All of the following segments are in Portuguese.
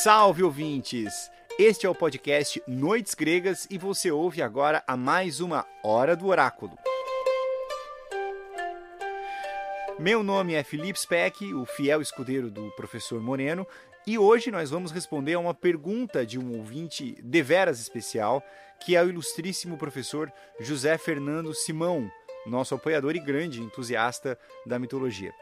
Salve ouvintes! Este é o podcast Noites Gregas e você ouve agora a mais uma Hora do Oráculo. Meu nome é Felipe Speck, o fiel escudeiro do professor Moreno, e hoje nós vamos responder a uma pergunta de um ouvinte deveras especial, que é o ilustríssimo professor José Fernando Simão, nosso apoiador e grande entusiasta da mitologia.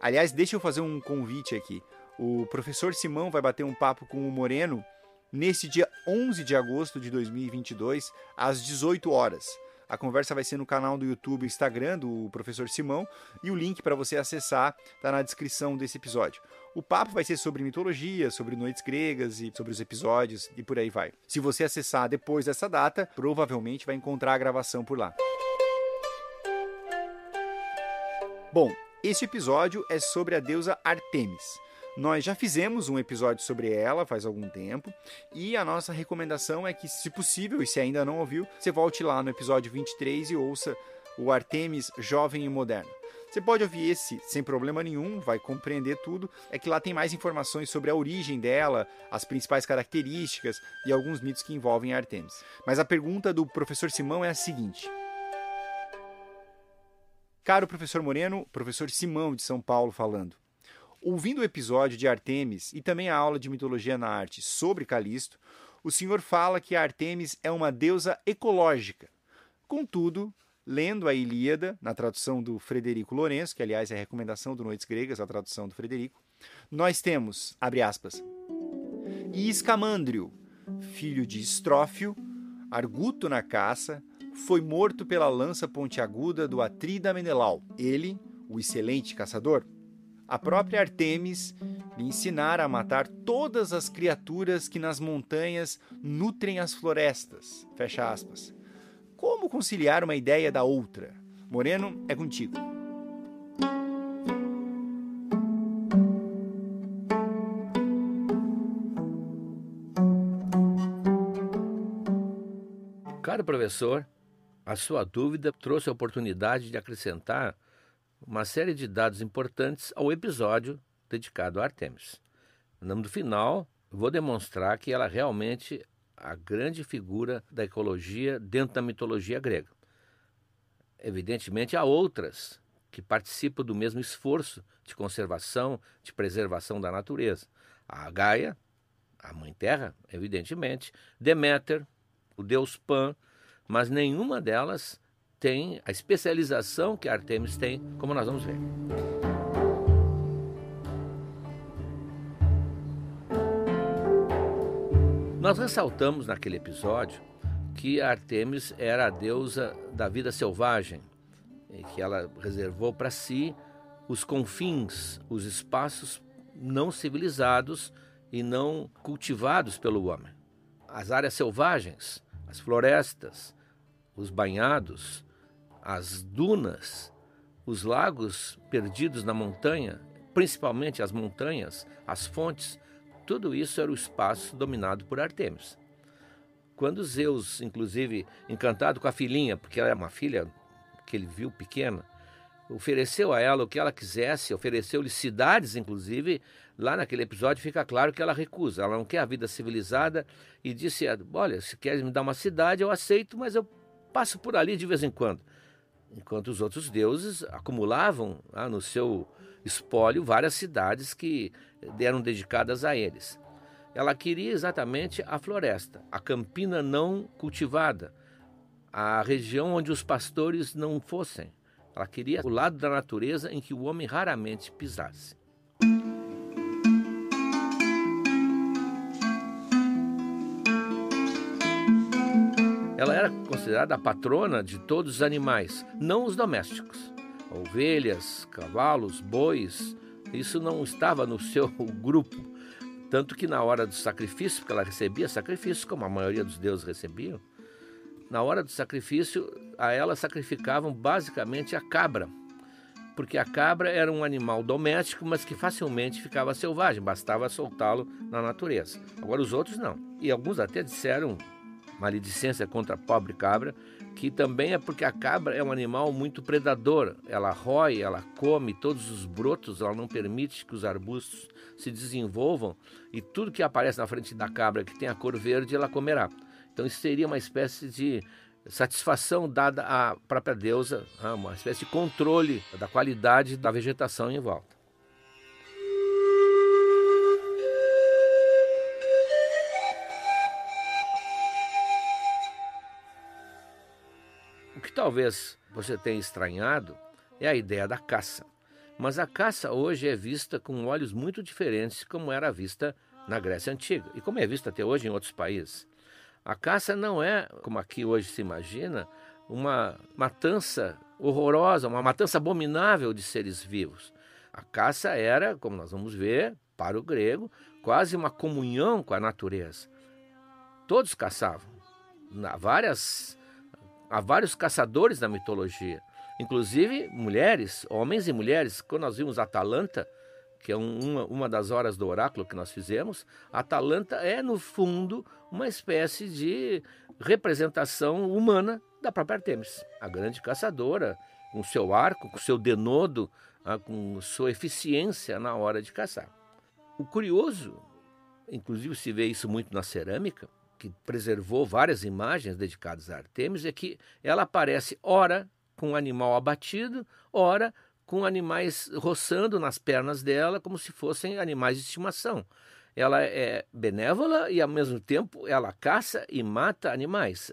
Aliás, deixa eu fazer um convite aqui. O professor Simão vai bater um papo com o Moreno nesse dia 11 de agosto de 2022, às 18 horas. A conversa vai ser no canal do YouTube e Instagram do professor Simão e o link para você acessar está na descrição desse episódio. O papo vai ser sobre mitologia, sobre noites gregas e sobre os episódios e por aí vai. Se você acessar depois dessa data, provavelmente vai encontrar a gravação por lá. Bom, este episódio é sobre a deusa Artemis. Nós já fizemos um episódio sobre ela faz algum tempo e a nossa recomendação é que, se possível, e se ainda não ouviu, você volte lá no episódio 23 e ouça o Artemis Jovem e Moderno. Você pode ouvir esse sem problema nenhum, vai compreender tudo. É que lá tem mais informações sobre a origem dela, as principais características e alguns mitos que envolvem a Artemis. Mas a pergunta do professor Simão é a seguinte: Caro professor Moreno, professor Simão de São Paulo falando. Ouvindo o episódio de Artemis e também a aula de mitologia na arte sobre Calisto, o senhor fala que Artemis é uma deusa ecológica. Contudo, lendo a Ilíada, na tradução do Frederico Lourenço, que aliás é a recomendação do Noites Gregas, a tradução do Frederico, nós temos, abre aspas, e Escamandrio, filho de Estrófio, arguto na caça, foi morto pela lança pontiaguda do Atrida Menelau. Ele, o excelente caçador, a própria Artemis lhe ensinara a matar todas as criaturas que nas montanhas nutrem as florestas. Fecha aspas. Como conciliar uma ideia da outra? Moreno, é contigo. Caro professor, a sua dúvida trouxe a oportunidade de acrescentar uma série de dados importantes ao episódio dedicado a Artemis. No final, vou demonstrar que ela realmente é a grande figura da ecologia dentro da mitologia grega. Evidentemente, há outras que participam do mesmo esforço de conservação, de preservação da natureza. A Gaia, a Mãe Terra, evidentemente, Deméter, o deus Pan, mas nenhuma delas tem a especialização que a Artemis tem, como nós vamos ver. Nós ressaltamos naquele episódio que a Artemis era a deusa da vida selvagem e que ela reservou para si os confins, os espaços não civilizados e não cultivados pelo homem. As áreas selvagens, as florestas, os banhados, as dunas, os lagos perdidos na montanha, principalmente as montanhas, as fontes, tudo isso era o espaço dominado por Artemis. Quando Zeus, inclusive, encantado com a filhinha, porque ela é uma filha que ele viu pequena, ofereceu a ela o que ela quisesse, ofereceu-lhe cidades, inclusive, lá naquele episódio fica claro que ela recusa, ela não quer a vida civilizada e disse: Olha, se queres me dar uma cidade, eu aceito, mas eu passo por ali de vez em quando enquanto os outros deuses acumulavam ah, no seu espólio várias cidades que eram dedicadas a eles. Ela queria exatamente a floresta, a campina não cultivada, a região onde os pastores não fossem. Ela queria o lado da natureza em que o homem raramente pisasse. Ela era considerada a patrona de todos os animais, não os domésticos. Ovelhas, cavalos, bois, isso não estava no seu grupo. Tanto que na hora do sacrifício, porque ela recebia sacrifício, como a maioria dos deuses recebiam, na hora do sacrifício, a ela sacrificavam basicamente a cabra, porque a cabra era um animal doméstico, mas que facilmente ficava selvagem, bastava soltá-lo na natureza. Agora os outros não. E alguns até disseram maledicência contra a pobre cabra, que também é porque a cabra é um animal muito predador. Ela rói, ela come todos os brotos, ela não permite que os arbustos se desenvolvam e tudo que aparece na frente da cabra que tem a cor verde, ela comerá. Então isso seria uma espécie de satisfação dada à própria deusa, né, uma espécie de controle da qualidade da vegetação em volta. Talvez você tenha estranhado é a ideia da caça. Mas a caça hoje é vista com olhos muito diferentes como era vista na Grécia Antiga e como é vista até hoje em outros países. A caça não é, como aqui hoje se imagina, uma matança horrorosa, uma matança abominável de seres vivos. A caça era, como nós vamos ver, para o grego, quase uma comunhão com a natureza. Todos caçavam. Várias, há vários caçadores na mitologia, inclusive mulheres, homens e mulheres. Quando nós vimos Atalanta, que é uma, uma das horas do oráculo que nós fizemos, Atalanta é, no fundo, uma espécie de representação humana da própria Artemis, a grande caçadora, com seu arco, com seu denodo, ah, com sua eficiência na hora de caçar. O curioso, inclusive se vê isso muito na cerâmica, que preservou várias imagens dedicadas a Artemis, é que ela aparece ora com um animal abatido, ora com animais roçando nas pernas dela como se fossem animais de estimação. Ela é benévola e, ao mesmo tempo, ela caça e mata animais.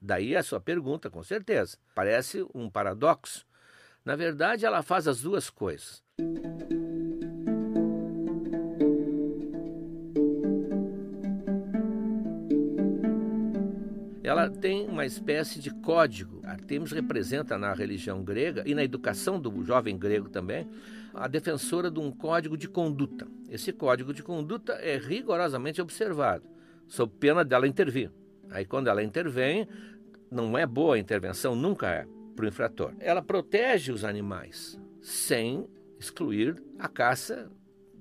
Daí a sua pergunta, com certeza. Parece um paradoxo. Na verdade, ela faz as duas coisas. Ela tem uma espécie de código. Artemis representa na religião grega e na educação do jovem grego também a defensora de um código de conduta. Esse código de conduta é rigorosamente observado, sob pena dela intervir. Aí, quando ela intervém, não é boa a intervenção, nunca é, para o infrator. Ela protege os animais sem excluir a caça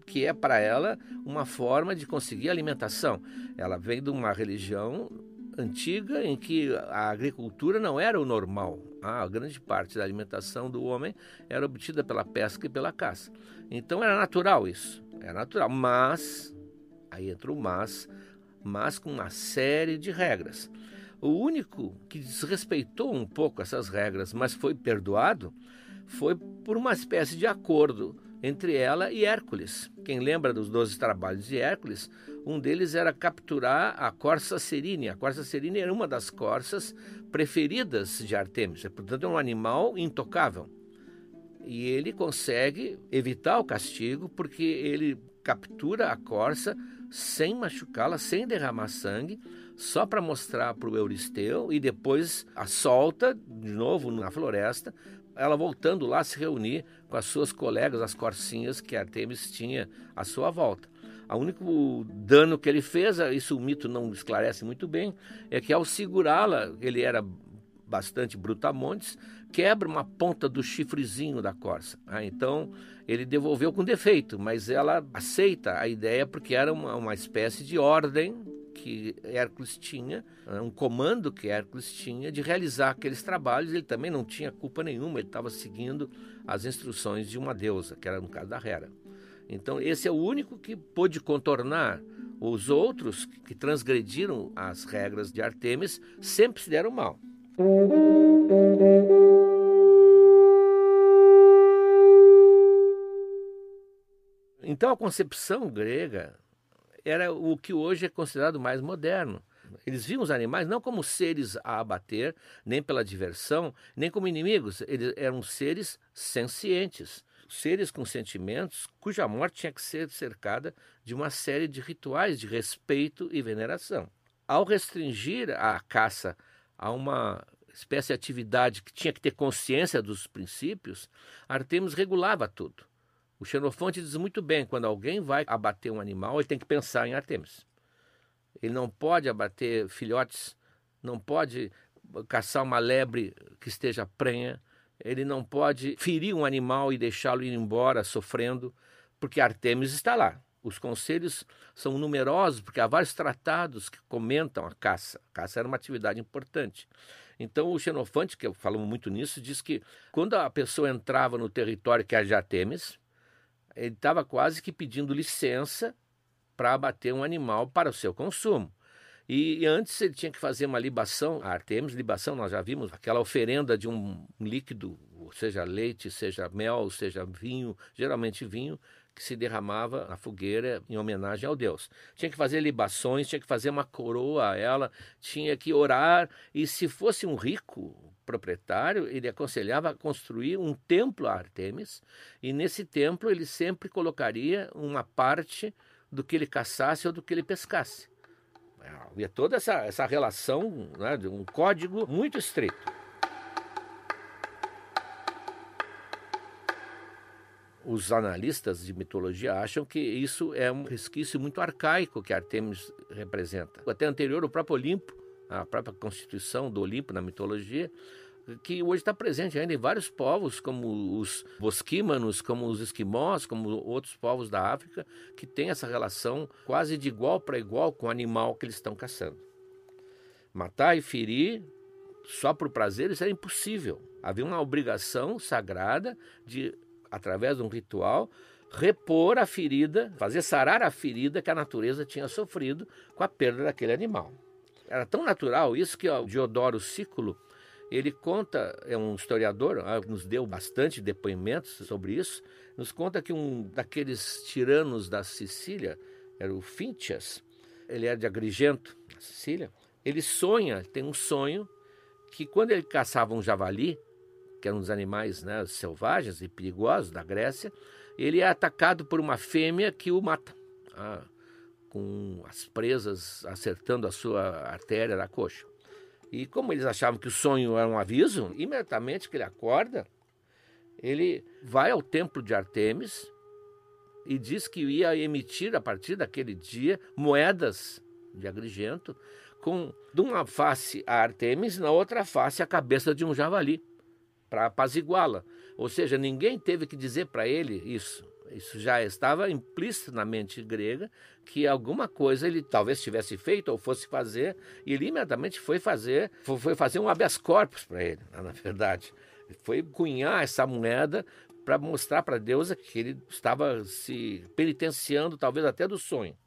que é para ela uma forma de conseguir alimentação. Ela vem de uma religião antiga em que a agricultura não era o normal. A grande parte da alimentação do homem era obtida pela pesca e pela caça. Então era natural isso, era natural. Mas, aí entra o mas, mas com uma série de regras. O único que desrespeitou um pouco essas regras, mas foi perdoado, foi por uma espécie de acordo entre ela e Hércules. Quem lembra dos doze trabalhos de Hércules, um deles era capturar a corça serine. A corça serine era uma das corças preferidas de Artemis, portanto é um animal intocável. E ele consegue evitar o castigo porque ele captura a corça sem machucá-la, sem derramar sangue, só para mostrar para o Euristeu e depois a solta de novo na floresta ela voltando lá se reunir com as suas colegas, as corcinhas que Artemis tinha à sua volta. O único dano que ele fez, isso o mito não esclarece muito bem, é que ao segurá-la, ele era bastante brutamontes, quebra uma ponta do chifrezinho da corça. Ah, então ele devolveu com defeito, mas ela aceita a ideia porque era uma, uma espécie de ordem que Hércules tinha, né, um comando que Hércules tinha de realizar aqueles trabalhos. Ele também não tinha culpa nenhuma, ele estava seguindo as instruções de uma deusa, que era no caso da Hera. Então, esse é o único que pôde contornar. Os outros que transgrediram as regras de Artemis sempre se deram mal. Então, a concepção grega era o que hoje é considerado mais moderno. Eles viam os animais não como seres a abater, nem pela diversão, nem como inimigos. Eles eram seres sencientes, seres com sentimentos, cuja morte tinha que ser cercada de uma série de rituais de respeito e veneração. Ao restringir a caça a uma espécie de atividade que tinha que ter consciência dos princípios, Artemis regulava tudo. O Xenofonte diz muito bem: quando alguém vai abater um animal, ele tem que pensar em Artemis. Ele não pode abater filhotes, não pode caçar uma lebre que esteja prenha, ele não pode ferir um animal e deixá-lo ir embora sofrendo, porque Artemis está lá. Os conselhos são numerosos, porque há vários tratados que comentam a caça. A caça era uma atividade importante. Então, o Xenofante, que falamos muito nisso, diz que quando a pessoa entrava no território que é de Artemis, ele estava quase que pedindo licença para abater um animal para o seu consumo. E, antes ele tinha que fazer uma libação, a Artemis, libação, nós já vimos, aquela oferenda de um líquido, seja leite, seja mel, seja vinho, geralmente vinho, que se derramava na fogueira em homenagem ao Deus. Tinha que fazer libações, tinha que fazer uma coroa a ela, tinha que orar, e se fosse um rico proprietário, ele aconselhava construir um templo a Artemis, e nesse templo ele sempre colocaria uma parte do que ele caçasse ou do que ele pescasse. Havia toda essa, essa relação né, de um código muito estreito. Os analistas de mitologia acham que isso é um resquício muito arcaico que Artemis representa. Até anterior, o próprio Olimpo, a própria constituição do Olimpo na mitologia, que hoje está presente ainda em vários povos, como os bosquímanos, como os esquimós, como outros povos da África, que têm essa relação quase de igual para igual com o animal que eles estão caçando. Matar e ferir só por prazer, isso era impossível. Havia uma obrigação sagrada de, através de um ritual, repor a ferida, fazer sarar a ferida que a natureza tinha sofrido com a perda daquele animal. Era tão natural isso que o Diodoro Cículo ele conta, é um historiador, ah, nos deu bastante depoimentos sobre isso, nos conta que um daqueles tiranos da Sicília, era o Fintias, ele é de Agrigento, na Sicília, ele sonha, tem um sonho, que quando ele caçava um javali, que eram os animais né, selvagens e perigosos da Grécia, ele é atacado por uma fêmea que o mata, ah, com as presas acertando a sua artéria da coxa. E como eles achavam que o sonho era um aviso, imediatamente que ele acorda, ele vai ao templo de Artemis e diz que ia emitir a partir daquele dia moedas de Agrigento com de uma face a Artemis, na outra face a cabeça de um javali para apaziguá-la. Ou seja, ninguém teve que dizer para ele isso. Isso já estava implícito na mente grega que alguma coisa ele talvez tivesse feito ou fosse fazer, e ele imediatamente foi fazer, foi fazer um habeas corpus para ele, na verdade. Foi cunhar essa moeda para mostrar para Deus que ele estava se penitenciando, talvez até do sonho.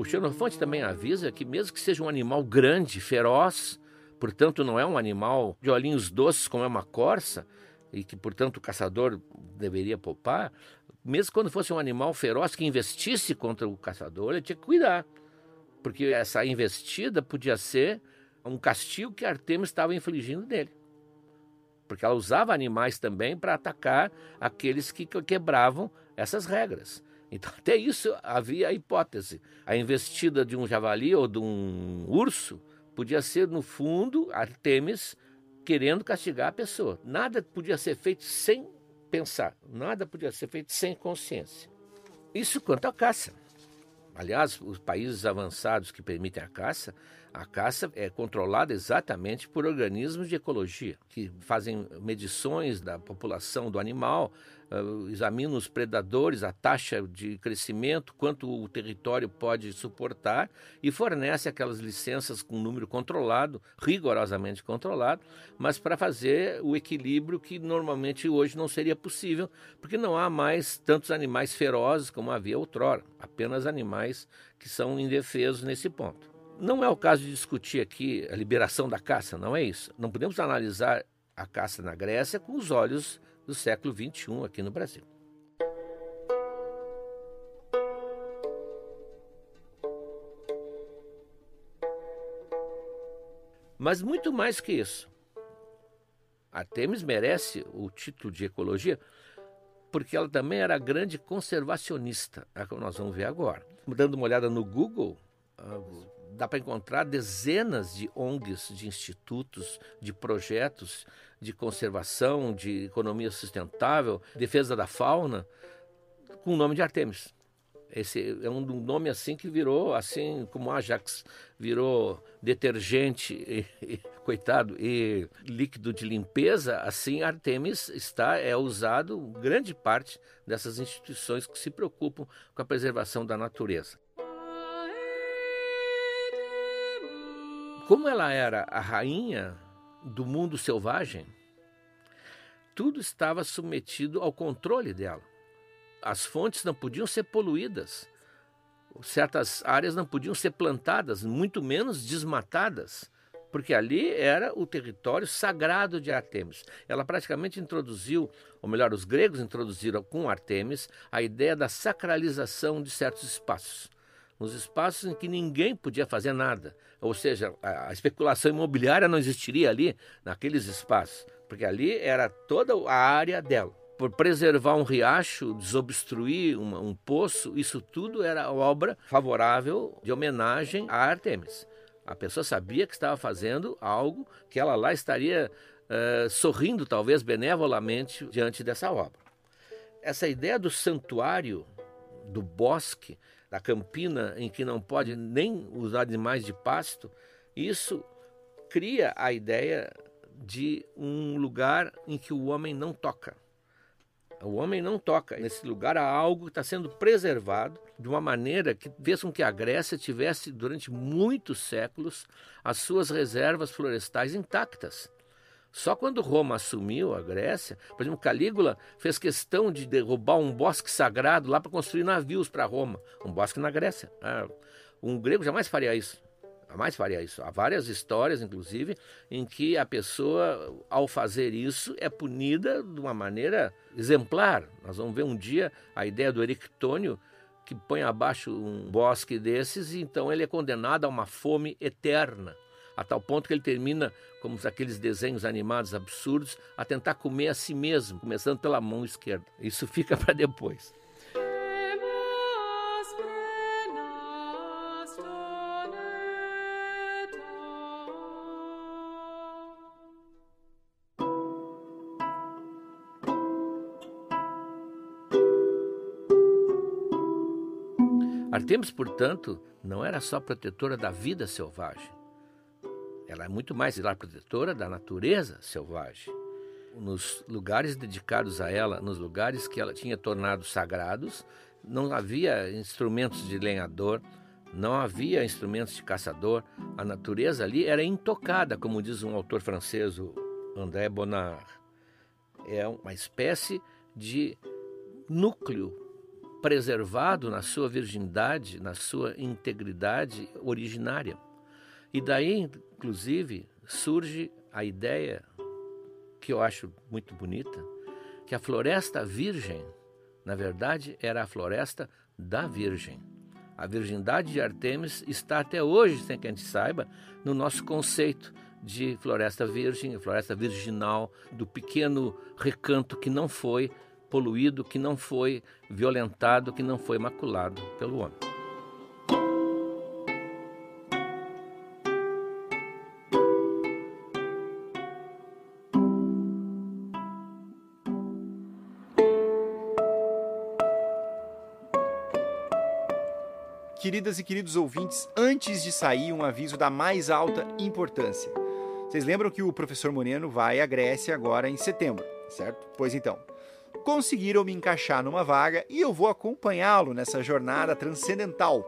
O Xenofonte também avisa que, mesmo que seja um animal grande, feroz, portanto não é um animal de olhinhos doces como é uma corça, e que, portanto, o caçador deveria poupar, mesmo quando fosse um animal feroz que investisse contra o caçador, ele tinha que cuidar, porque essa investida podia ser um castigo que Artemis estava infligindo nele. Porque ela usava animais também para atacar aqueles que quebravam essas regras. Então, até isso havia a hipótese. A investida de um javali ou de um urso podia ser, no fundo, Artemis querendo castigar a pessoa. Nada podia ser feito sem pensar, nada podia ser feito sem consciência. Isso quanto à caça. Aliás, os países avançados que permitem a caça, a caça é controlada exatamente por organismos de ecologia, que fazem medições da população do animal, uh, examinam os predadores, a taxa de crescimento, quanto o território pode suportar e fornece aquelas licenças com número controlado, rigorosamente controlado, mas para fazer o equilíbrio que normalmente hoje não seria possível, porque não há mais tantos animais ferozes como havia outrora, apenas animais que são indefesos nesse ponto. Não é o caso de discutir aqui a liberação da caça, não é isso. Não podemos analisar a caça na Grécia com os olhos do século XXI aqui no Brasil. Mas muito mais que isso. Artemis merece o título de ecologia porque ela também era grande conservacionista, é o que nós vamos ver agora. Dando uma olhada no Google, ah, dá para encontrar dezenas de ONGs, de institutos, de projetos de conservação, de economia sustentável, defesa da fauna, com o nome de Artemis. Esse é um nome assim que virou, assim como Ajax virou detergente, e, e, coitado, e líquido de limpeza, assim Artemis está é usado grande parte dessas instituições que se preocupam com a preservação da natureza. Como ela era a rainha do mundo selvagem, tudo estava submetido ao controle dela as fontes não podiam ser poluídas, certas áreas não podiam ser plantadas, muito menos desmatadas, porque ali era o território sagrado de Artemis. Ela praticamente introduziu, ou melhor, os gregos introduziram com Artemis a ideia da sacralização de certos espaços. Nos espaços em que ninguém podia fazer nada. Ou seja, a especulação imobiliária não existiria ali, naqueles espaços, porque ali era toda a área dela por preservar um riacho, desobstruir uma, um poço, isso tudo era obra favorável de homenagem a Artemis. A pessoa sabia que estava fazendo algo que ela lá estaria uh, sorrindo, talvez benevolamente, diante dessa obra. Essa ideia do santuário, do bosque, da campina em que não pode nem usar animais de pasto, isso cria a ideia de um lugar em que o homem não toca. O homem não toca. Nesse lugar há algo que está sendo preservado de uma maneira que fez com que a Grécia tivesse, durante muitos séculos, as suas reservas florestais intactas. Só quando Roma assumiu a Grécia, por exemplo, Calígula fez questão de derrubar um bosque sagrado lá para construir navios para Roma, um bosque na Grécia. Ah, um grego jamais faria isso jamais faria isso. Há várias histórias, inclusive, em que a pessoa, ao fazer isso, é punida de uma maneira exemplar. Nós vamos ver um dia a ideia do Erictônio, que põe abaixo um bosque desses, e então ele é condenado a uma fome eterna. A tal ponto que ele termina, como aqueles desenhos animados absurdos, a tentar comer a si mesmo, começando pela mão esquerda. Isso fica para depois. Artemis, portanto, não era só protetora da vida selvagem. Ela é muito mais, é protetora da natureza selvagem. Nos lugares dedicados a ela, nos lugares que ela tinha tornado sagrados, não havia instrumentos de lenhador, não havia instrumentos de caçador. A natureza ali era intocada, como diz um autor francês, André Bonnard. É uma espécie de núcleo preservado na sua virgindade, na sua integridade originária. E daí, inclusive, surge a ideia, que eu acho muito bonita, que a floresta virgem, na verdade, era a floresta da Virgem. A virgindade de Artemis está até hoje, sem que a gente saiba, no nosso conceito de floresta virgem, floresta virginal, do pequeno recanto que não foi poluído, que não foi violentado, que não foi maculado pelo homem. Queridas e queridos ouvintes, antes de sair, um aviso da mais alta importância. Vocês lembram que o professor Moreno vai à Grécia agora em setembro, certo? Pois então, conseguiram me encaixar numa vaga e eu vou acompanhá-lo nessa jornada transcendental.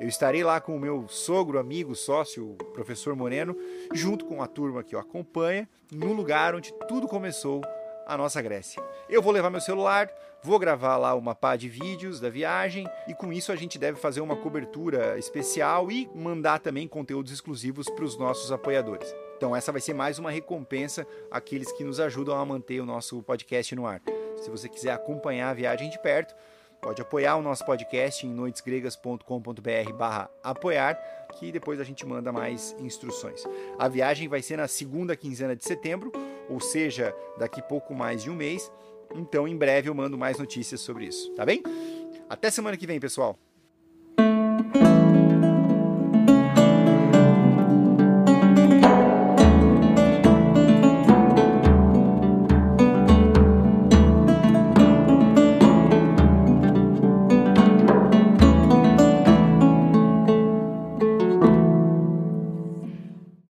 Eu estarei lá com o meu sogro, amigo, sócio, o professor Moreno, junto com a turma que o acompanha, no lugar onde tudo começou, a nossa Grécia. Eu vou levar meu celular, vou gravar lá uma pá de vídeos da viagem e com isso a gente deve fazer uma cobertura especial e mandar também conteúdos exclusivos para os nossos apoiadores. Então essa vai ser mais uma recompensa àqueles que nos ajudam a manter o nosso podcast no ar. Se você quiser acompanhar a viagem de perto, pode apoiar o nosso podcast em noitesgregas.com.br barra apoiar, que depois a gente manda mais instruções. A viagem vai ser na segunda quinzena de setembro, ou seja, daqui pouco mais de um mês. Então, em breve eu mando mais notícias sobre isso, tá bem? Até semana que vem, pessoal!